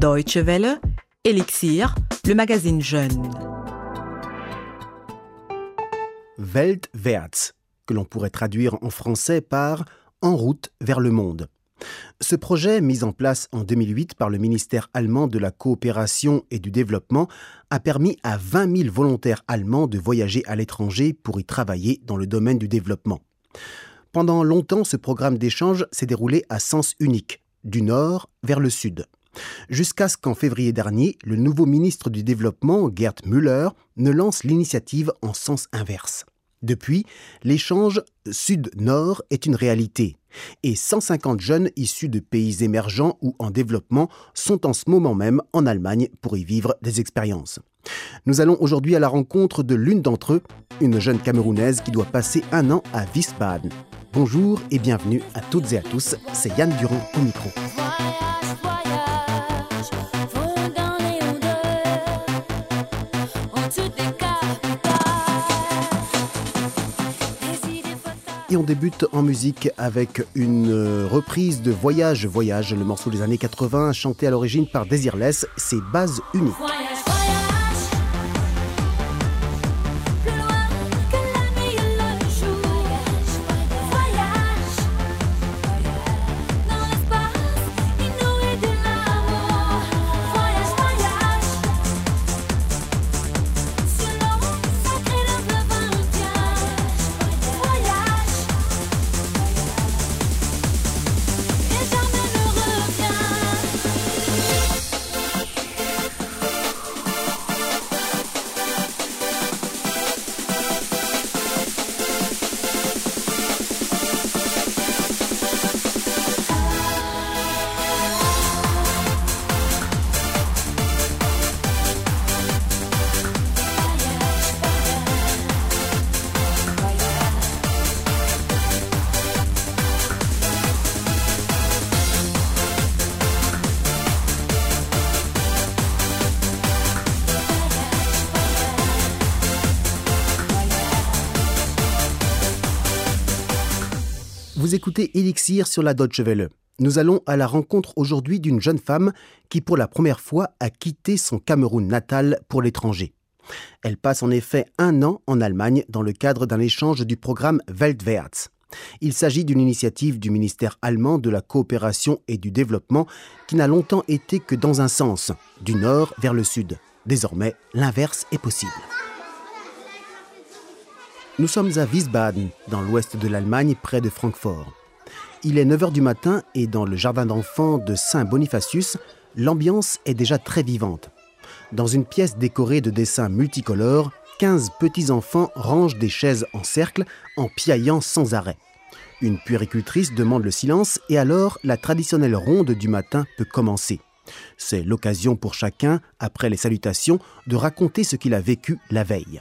Deutsche Welle, Elixir, le magazine Jeune. Weltwärts, que l'on pourrait traduire en français par En route vers le monde. Ce projet, mis en place en 2008 par le ministère allemand de la coopération et du développement, a permis à 20 000 volontaires allemands de voyager à l'étranger pour y travailler dans le domaine du développement. Pendant longtemps, ce programme d'échange s'est déroulé à sens unique, du nord vers le sud. Jusqu'à ce qu'en février dernier, le nouveau ministre du Développement, Gerd Müller, ne lance l'initiative en sens inverse. Depuis, l'échange sud-nord est une réalité et 150 jeunes issus de pays émergents ou en développement sont en ce moment même en Allemagne pour y vivre des expériences. Nous allons aujourd'hui à la rencontre de l'une d'entre eux, une jeune Camerounaise qui doit passer un an à Wiesbaden. Bonjour et bienvenue à toutes et à tous, c'est Yann Durand au micro. On débute en musique avec une euh, reprise de Voyage, Voyage, le morceau des années 80, chanté à l'origine par Desireless, c'est Base Unique. Vous écoutez Elixir sur la Deutsche Welle. Nous allons à la rencontre aujourd'hui d'une jeune femme qui pour la première fois a quitté son Cameroun natal pour l'étranger. Elle passe en effet un an en Allemagne dans le cadre d'un échange du programme Weltwärts. Il s'agit d'une initiative du ministère allemand de la coopération et du développement qui n'a longtemps été que dans un sens, du nord vers le sud. Désormais, l'inverse est possible. Nous sommes à Wiesbaden, dans l'ouest de l'Allemagne, près de Francfort. Il est 9h du matin et dans le jardin d'enfants de Saint-Bonifacius, l'ambiance est déjà très vivante. Dans une pièce décorée de dessins multicolores, 15 petits-enfants rangent des chaises en cercle en piaillant sans arrêt. Une puéricultrice demande le silence et alors la traditionnelle ronde du matin peut commencer. C'est l'occasion pour chacun, après les salutations, de raconter ce qu'il a vécu la veille.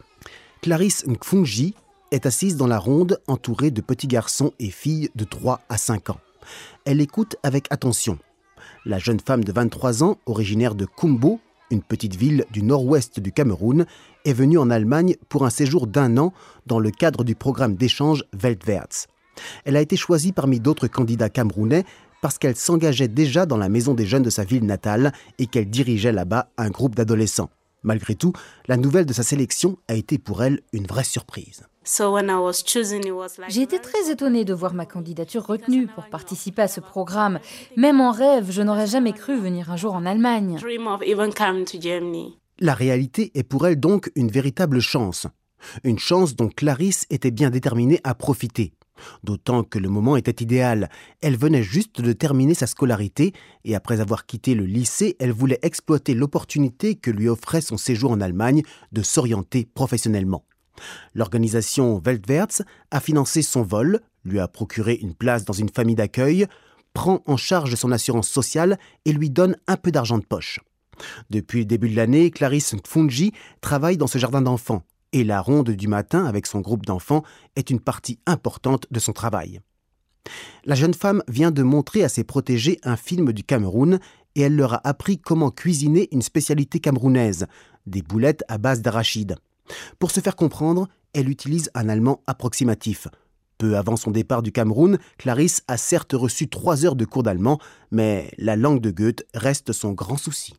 Clarisse Nkfunji est assise dans la ronde entourée de petits garçons et filles de 3 à 5 ans. Elle écoute avec attention. La jeune femme de 23 ans, originaire de Kumbo, une petite ville du nord-ouest du Cameroun, est venue en Allemagne pour un séjour d'un an dans le cadre du programme d'échange Weltwärts. Elle a été choisie parmi d'autres candidats camerounais parce qu'elle s'engageait déjà dans la maison des jeunes de sa ville natale et qu'elle dirigeait là-bas un groupe d'adolescents. Malgré tout, la nouvelle de sa sélection a été pour elle une vraie surprise. J'ai été très étonnée de voir ma candidature retenue pour participer à ce programme. Même en rêve, je n'aurais jamais cru venir un jour en Allemagne. La réalité est pour elle donc une véritable chance. Une chance dont Clarisse était bien déterminée à profiter. D'autant que le moment était idéal. Elle venait juste de terminer sa scolarité et après avoir quitté le lycée, elle voulait exploiter l'opportunité que lui offrait son séjour en Allemagne de s'orienter professionnellement. L'organisation Weltwärts a financé son vol, lui a procuré une place dans une famille d'accueil, prend en charge son assurance sociale et lui donne un peu d'argent de poche. Depuis le début de l'année, Clarisse Fungi travaille dans ce jardin d'enfants et la ronde du matin avec son groupe d'enfants est une partie importante de son travail. La jeune femme vient de montrer à ses protégés un film du Cameroun et elle leur a appris comment cuisiner une spécialité camerounaise, des boulettes à base d'arachide. Pour se faire comprendre, elle utilise un allemand approximatif. Peu avant son départ du Cameroun, Clarisse a certes reçu trois heures de cours d'allemand, mais la langue de Goethe reste son grand souci.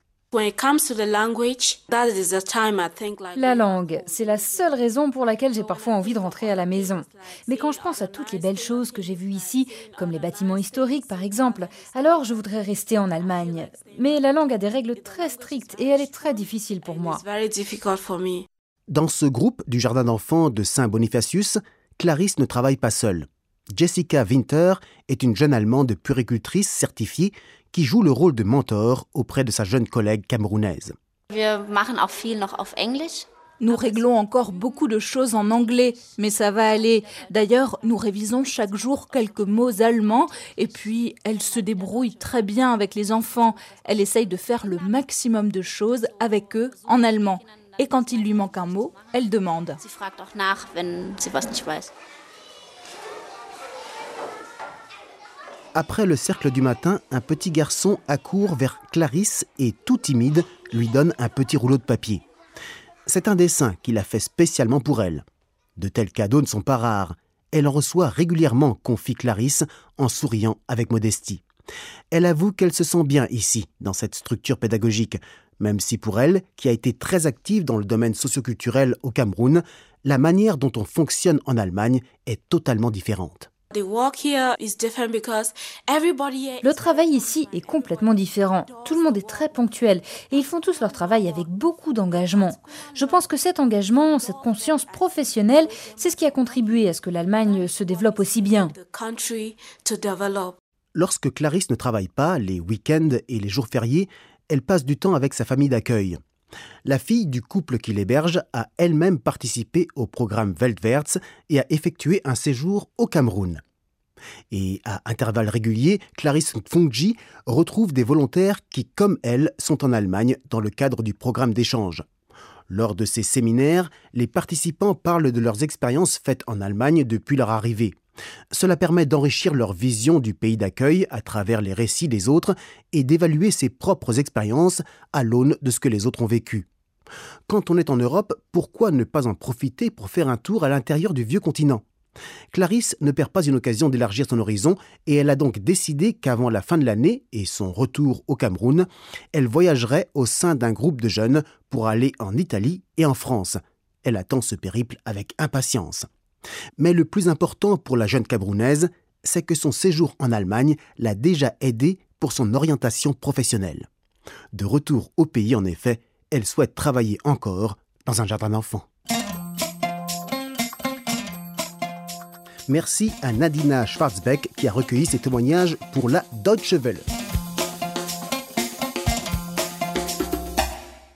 La langue, c'est la seule raison pour laquelle j'ai parfois envie de rentrer à la maison. Mais quand je pense à toutes les belles choses que j'ai vues ici, comme les bâtiments historiques par exemple, alors je voudrais rester en Allemagne. Mais la langue a des règles très strictes et elle est très difficile pour moi. Dans ce groupe du jardin d'enfants de Saint-Bonifacius, Clarisse ne travaille pas seule. Jessica Winter est une jeune Allemande puricultrice certifiée qui joue le rôle de mentor auprès de sa jeune collègue camerounaise. Nous réglons encore beaucoup de choses en anglais, mais ça va aller. D'ailleurs, nous révisons chaque jour quelques mots allemands, et puis elle se débrouille très bien avec les enfants. Elle essaye de faire le maximum de choses avec eux en allemand. Et quand il lui manque un mot, elle demande. Après le cercle du matin, un petit garçon accourt vers Clarisse et, tout timide, lui donne un petit rouleau de papier. C'est un dessin qu'il a fait spécialement pour elle. De tels cadeaux ne sont pas rares. Elle en reçoit régulièrement, confie Clarisse en souriant avec modestie. Elle avoue qu'elle se sent bien ici, dans cette structure pédagogique, même si pour elle, qui a été très active dans le domaine socioculturel au Cameroun, la manière dont on fonctionne en Allemagne est totalement différente. Le travail ici est complètement différent. Tout le monde est très ponctuel et ils font tous leur travail avec beaucoup d'engagement. Je pense que cet engagement, cette conscience professionnelle, c'est ce qui a contribué à ce que l'Allemagne se développe aussi bien. Lorsque Clarisse ne travaille pas, les week-ends et les jours fériés, elle passe du temps avec sa famille d'accueil. La fille du couple qui l'héberge a elle-même participé au programme Weltwärts et a effectué un séjour au Cameroun. Et à intervalles réguliers, Clarisse Fungji retrouve des volontaires qui, comme elle, sont en Allemagne dans le cadre du programme d'échange. Lors de ces séminaires, les participants parlent de leurs expériences faites en Allemagne depuis leur arrivée. Cela permet d'enrichir leur vision du pays d'accueil à travers les récits des autres et d'évaluer ses propres expériences à l'aune de ce que les autres ont vécu. Quand on est en Europe, pourquoi ne pas en profiter pour faire un tour à l'intérieur du vieux continent? Clarisse ne perd pas une occasion d'élargir son horizon et elle a donc décidé qu'avant la fin de l'année et son retour au Cameroun, elle voyagerait au sein d'un groupe de jeunes pour aller en Italie et en France. Elle attend ce périple avec impatience. Mais le plus important pour la jeune Camerounaise, c'est que son séjour en Allemagne l'a déjà aidée pour son orientation professionnelle. De retour au pays, en effet, elle souhaite travailler encore dans un jardin d'enfants. Merci à Nadina Schwarzbeck qui a recueilli ses témoignages pour la Deutsche Welle.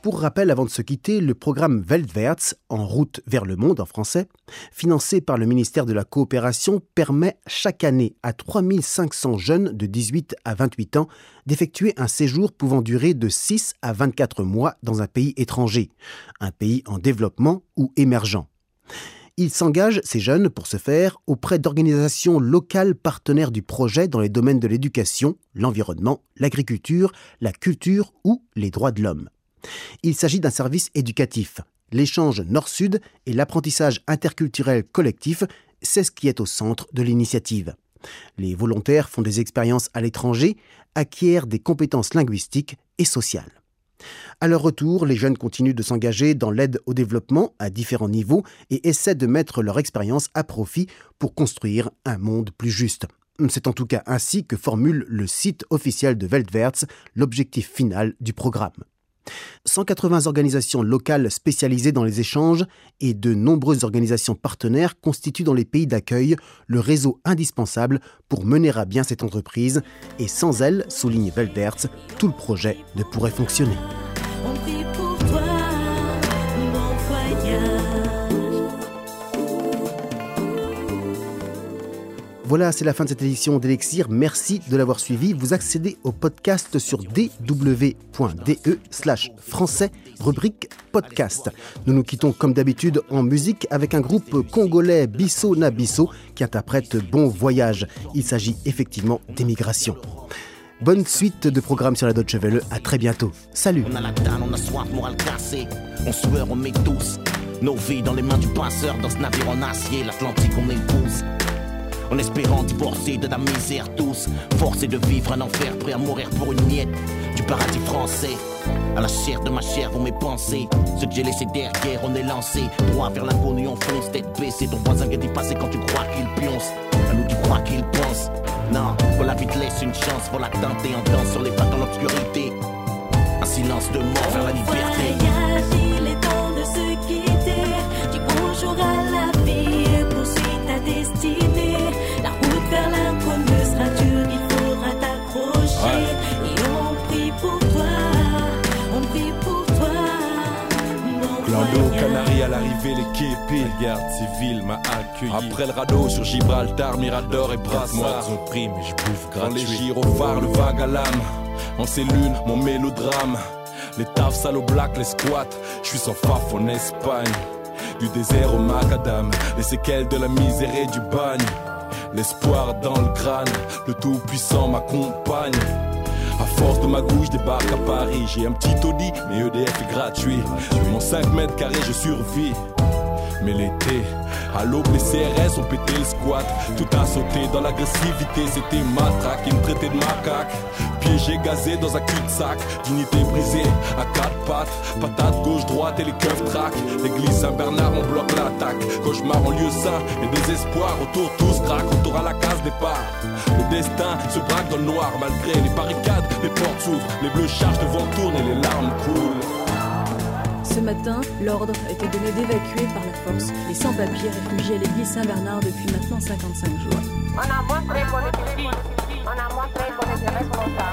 Pour rappel, avant de se quitter, le programme Weltwärts, en route vers le monde en français, financé par le ministère de la Coopération, permet chaque année à 3500 jeunes de 18 à 28 ans d'effectuer un séjour pouvant durer de 6 à 24 mois dans un pays étranger, un pays en développement ou émergent. Ils s'engagent, ces jeunes, pour ce faire, auprès d'organisations locales partenaires du projet dans les domaines de l'éducation, l'environnement, l'agriculture, la culture ou les droits de l'homme. Il s'agit d'un service éducatif. L'échange nord-sud et l'apprentissage interculturel collectif, c'est ce qui est au centre de l'initiative. Les volontaires font des expériences à l'étranger, acquièrent des compétences linguistiques et sociales. À leur retour, les jeunes continuent de s'engager dans l'aide au développement à différents niveaux et essaient de mettre leur expérience à profit pour construire un monde plus juste. C'est en tout cas ainsi que formule le site officiel de Weltwärts l'objectif final du programme. 180 organisations locales spécialisées dans les échanges et de nombreuses organisations partenaires constituent dans les pays d'accueil le réseau indispensable pour mener à bien cette entreprise et sans elles, souligne Veldertz, tout le projet ne pourrait fonctionner. Voilà, c'est la fin de cette édition d'Elixir. Merci de l'avoir suivi. Vous accédez au podcast sur dw.de slash français, rubrique podcast. Nous nous quittons comme d'habitude en musique avec un groupe congolais Bisso Nabisso qui interprète Bon Voyage. Il s'agit effectivement d'émigration. Bonne suite de programmes sur la Deutsche Welle. À très bientôt. Salut. On a la dalle, on a soif, morale cassée. On sueur, on met tous. En espérant divorcer de la misère tous. Forcé de vivre un enfer, prêt à mourir pour une miette du paradis français. À la chair de ma chair vont mes pensées. Ce que j'ai laissé derrière, on est lancé. Droit vers l'inconnu, on fonce, tête baissée. Ton voisin vient d'y passer quand tu crois qu'il pionce. À nous, tu crois qu'il pense. Non, faut la vie te laisse une chance. Faut la tenter en danse sur les pas dans l'obscurité. Un silence de mort vers la liberté. Voyage, il est temps de se quitter. Dis bonjour à la vie et poursuis ta destinée. Voyage. Canary à l'arrivée, les képis. La garde civile m'a accueilli. Après le radeau sur Gibraltar, Mirador et Brassard. Moi, ont pris, mais je bouffe Dans les gratuit. gyrophares, le vague à l'âme. En cellule, mon mélodrame. Les tafs sales au black, les squats. Je suis sans faf en Espagne. Du désert au macadam. Les séquelles de la misère et du bagne. L'espoir dans le crâne. Le tout puissant m'accompagne. Force de magouille, je débarque à Paris. J'ai un petit Audi, mais EDF est gratuit. Mon 5 mètres carrés, je survis. Mais l'été, à l'aube, les CRS ont pété le squat. Tout a sauté dans l'agressivité, c'était matraque. Ils me traitaient de macaque. Piégé, gazé dans un cul-de-sac. Dignité brisée à quatre pattes. Patate gauche-droite et les keufs traquent. L'église Saint-Bernard, on bloque l'attaque. Cauchemar en lieu sain et désespoir. Autour, tous craquent, autour à la case départ. Le destin se braque dans le noir malgré les barricades. Les portes s'ouvrent, les bleus chargent, le vent tourne et les larmes coulent. Ce matin, l'ordre été donné d'évacuer par la force les sans-papiers réfugiés à l'église Saint-Bernard depuis maintenant 55 jours. On a. On a.